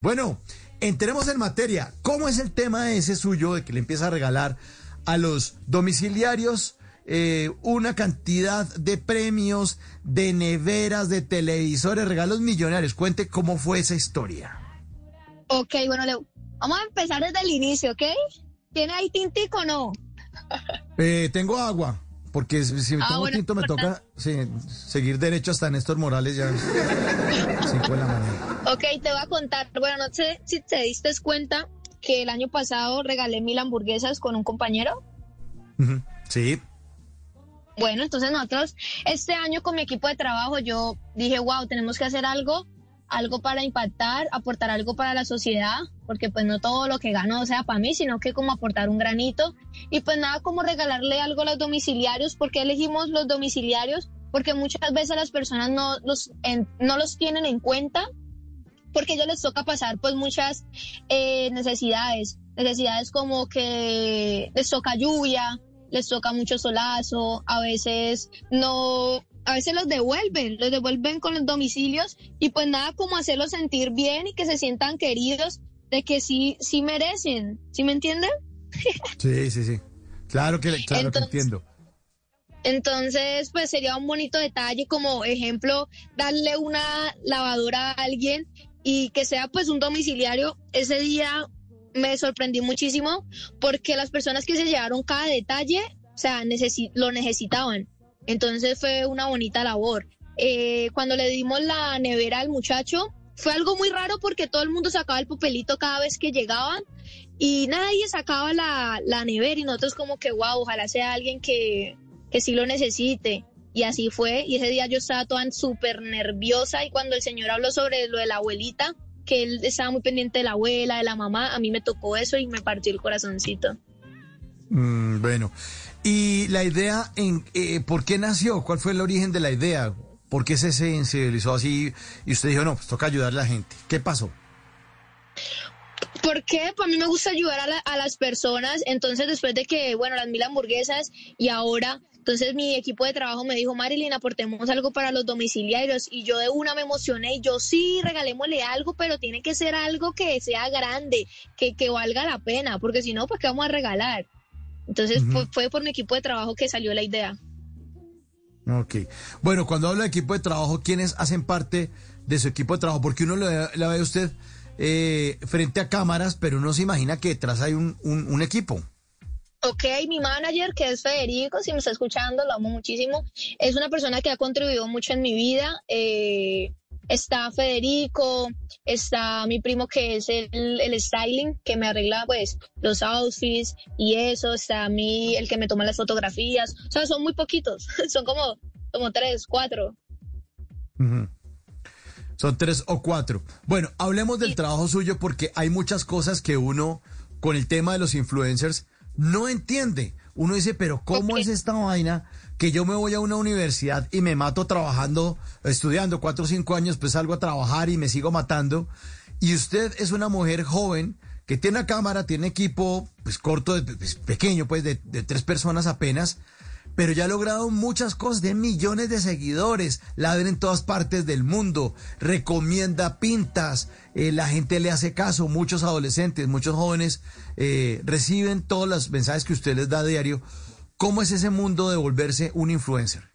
Bueno, entremos en materia. ¿Cómo es el tema ese suyo de que le empieza a regalar a los domiciliarios eh, una cantidad de premios, de neveras, de televisores, regalos millonarios? Cuente cómo fue esa historia. Ok, bueno, Leo, vamos a empezar desde el inicio, ¿ok? ¿Tiene ahí tintico o no? Eh, tengo agua. Porque si me Ah, bueno, tinto me toca sí, seguir derecho hasta Néstor Morales ya. Cinco de la mañana. Ok, te voy a contar. Bueno, no sé si te diste cuenta que el año pasado regalé mil hamburguesas con un compañero. Sí. Bueno, entonces nosotros este año con mi equipo de trabajo yo dije, wow, tenemos que hacer algo, algo para impactar, aportar algo para la sociedad, porque pues no todo lo que gano sea para mí, sino que como aportar un granito. Y pues nada, como regalarle algo a los domiciliarios, porque elegimos los domiciliarios, porque muchas veces las personas no los, en- no los tienen en cuenta, porque ellos les toca pasar pues muchas eh, necesidades, necesidades como que les toca lluvia, les toca mucho solazo, a veces no, a veces los devuelven, los devuelven con los domicilios y pues nada como hacerlos sentir bien y que se sientan queridos de que sí, sí merecen, ¿sí me entienden? Sí, sí, sí. Claro que, claro Entonces- que entiendo. Entonces, pues sería un bonito detalle como ejemplo darle una lavadora a alguien y que sea pues un domiciliario. Ese día me sorprendí muchísimo porque las personas que se llevaron cada detalle, o sea, lo necesitaban. Entonces fue una bonita labor. Eh, cuando le dimos la nevera al muchacho, fue algo muy raro porque todo el mundo sacaba el papelito cada vez que llegaban y nadie sacaba la, la nevera y nosotros como que, wow, ojalá sea alguien que, que sí lo necesite. Y así fue. Y ese día yo estaba toda súper nerviosa y cuando el señor habló sobre lo de la abuelita, que él estaba muy pendiente de la abuela, de la mamá, a mí me tocó eso y me partió el corazoncito. Mm, bueno. Y la idea, en, eh, ¿por qué nació? ¿Cuál fue el origen de la idea? ¿Por qué se sensibilizó así? Y usted dijo, no, pues toca ayudar a la gente. ¿Qué pasó? ¿Por qué? Pues a mí me gusta ayudar a, la- a las personas. Entonces, después de que, bueno, las mil hamburguesas y ahora, entonces mi equipo de trabajo me dijo, Marilyn, aportemos algo para los domiciliarios. Y yo de una me emocioné y yo sí, regalémosle algo, pero tiene que ser algo que sea grande, que, que valga la pena, porque si no, pues ¿qué vamos a regalar? Entonces fue, fue por mi equipo de trabajo que salió la idea. Ok. Bueno, cuando habla de equipo de trabajo, ¿quiénes hacen parte de su equipo de trabajo? Porque uno la ve a usted eh, frente a cámaras, pero uno se imagina que detrás hay un, un- un equipo. Ok, mi manager, que es Federico, si me está escuchando, lo amo muchísimo. Es una persona que ha contribuido mucho en mi vida. Eh, está Federico, está mi primo que es el, el styling, que me arregla pues los outfits y eso. Está mi, el que me toma las fotografías. O sea, son muy poquitos. son como, como tres, cuatro. Son tres o cuatro. Bueno, hablemos del Sí. trabajo suyo porque hay muchas cosas que uno, con el tema de los influencers, no entiende. Uno dice, pero ¿cómo es esta vaina que yo me voy a una universidad y me mato trabajando, estudiando cuatro o cinco años, pues salgo a trabajar y me sigo matando? Y usted es una mujer joven que tiene una cámara, tiene equipo, pues corto, pues, pequeño, pues de, de tres personas apenas, pero ya ha logrado muchas cosas, de millones de seguidores, la ven en todas partes del mundo, recomienda pintas, eh, la gente le hace caso, muchos adolescentes, muchos jóvenes eh, reciben todos los mensajes que usted les da a diario. ¿Cómo es ese mundo de volverse un influencer?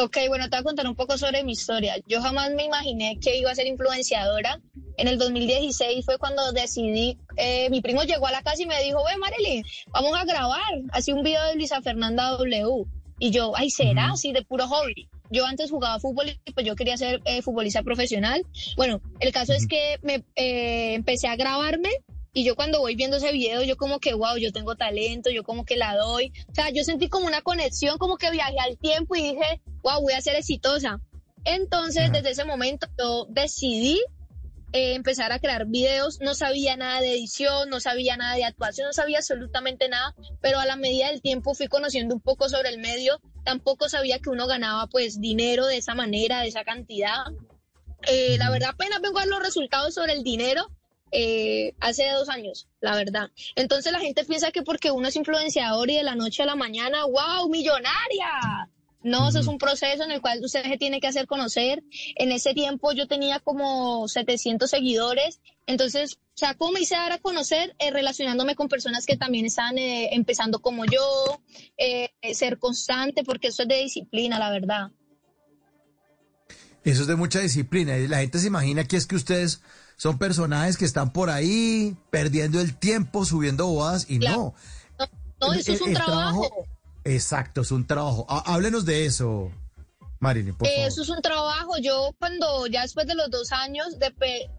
Ok, bueno, te voy a contar un poco sobre mi historia. Yo jamás me imaginé que iba a ser influenciadora. En el 2016 fue cuando decidí, eh, mi primo llegó a la casa y me dijo, ve Marilyn, vamos a grabar, así un video de Luisa Fernanda W. Y yo, ay, ¿será? Así de puro hobby. Yo antes jugaba fútbol y pues yo quería ser eh, futbolista profesional. Bueno, el caso es que me eh, empecé a grabarme y yo cuando voy viendo ese video, yo como que, wow, yo tengo talento, yo como que la doy. O sea, yo sentí como una conexión, como que viajé al tiempo y dije, wow, voy a ser exitosa. Entonces, Ajá. desde ese momento, yo decidí eh, empezar a crear videos. No sabía nada de edición, no sabía nada de actuación, no sabía absolutamente nada, pero a la medida del tiempo fui conociendo un poco sobre el medio. Tampoco sabía que uno ganaba pues dinero de esa manera, de esa cantidad. Eh, La verdad, apenas vengo a ver los resultados sobre el dinero eh, hace dos años, la verdad. Entonces la gente piensa que porque uno es influenciador y de la noche a la mañana, wow, millonaria. No, eso es un proceso en el cual usted se tiene que hacer conocer. En ese tiempo yo tenía como 700 seguidores, entonces, o sea, ¿cómo me hice dar a conocer? Eh, relacionándome con personas que también están eh, empezando como yo, ser constante, porque eso es de disciplina, la verdad. Eso es de mucha disciplina. La gente se imagina que es que ustedes son personajes que están por ahí perdiendo el tiempo, subiendo bodas, y no. No, eso es un trabajo Exacto, es un trabajo. Háblenos de eso, Marilyn, por favor. Eso es un trabajo. Yo cuando ya después de los dos años, de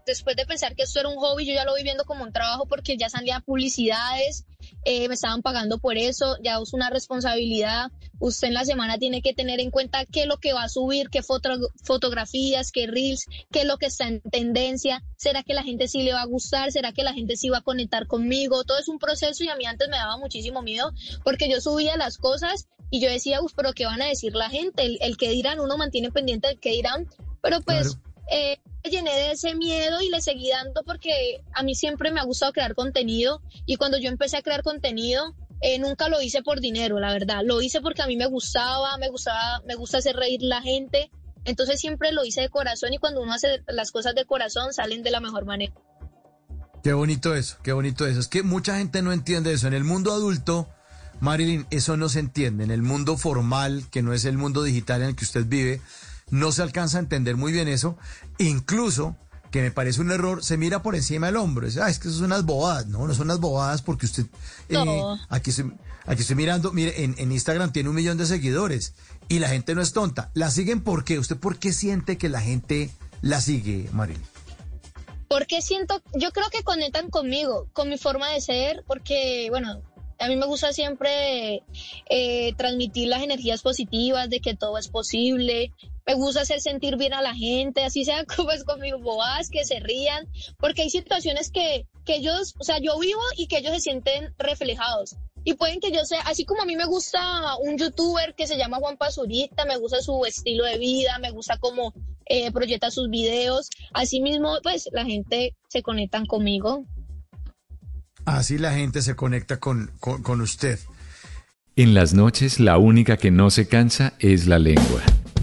después de pensar que esto era un hobby, yo ya lo voy viendo como un trabajo porque ya salían publicidades, eh, me estaban pagando por eso, ya es una responsabilidad. Usted en la semana tiene que tener en cuenta qué es lo que va a subir, qué fotografías, qué reels, qué es lo que está en tendencia. ¿Será que la gente sí le va a gustar? ¿Será que la gente sí va a conectar conmigo? Todo es un proceso y a mí antes me daba muchísimo miedo porque yo subía las cosas y yo decía, uff, pero ¿qué van a decir la gente? El, que dirán, uno mantiene pendiente del que dirán, pero pues... Eh, me llené de ese miedo y le seguí dando porque a mí siempre me ha gustado crear contenido y cuando yo empecé a crear contenido eh, nunca lo hice por dinero, la verdad, lo hice porque a mí me gustaba, me gustaba, me gusta hacer reír la gente, entonces siempre lo hice de corazón y cuando uno hace las cosas de corazón salen de la mejor manera. Qué bonito eso, qué bonito eso. Es que mucha gente no entiende eso. En el mundo adulto, Marilyn, eso no se entiende. En el mundo formal, que no es el mundo digital en el que usted vive, no se alcanza a entender muy bien eso. Incluso, que me parece un error, se mira por encima del hombro. Dice, ah, es que eso son unas bobadas. No, no son unas bobadas porque usted... Eh, aquí, estoy, aquí estoy mirando, mire, en, en, Instagram tiene un millón de seguidores y la gente no es tonta. ¿La siguen por qué? ¿Usted por qué siente que la gente la sigue, Marilyn? Porque siento, yo creo que conectan conmigo, con mi forma de ser, porque, bueno, a mí me gusta siempre eh, transmitir las energías positivas de que todo es posible. Me gusta hacer sentir bien a la gente, así sea como es con mis boas, que se rían, porque hay situaciones que, que ellos, o sea, yo vivo y que ellos se sienten reflejados. Y pueden que yo sea, así como a mí me gusta un youtuber que se llama Juan Pazurita, me gusta su estilo de vida, me gusta cómo eh, proyecta sus videos, así mismo, pues la gente se conectan conmigo. Así la gente se conecta con, con, usted. En las noches la única que no se cansa es la lengua.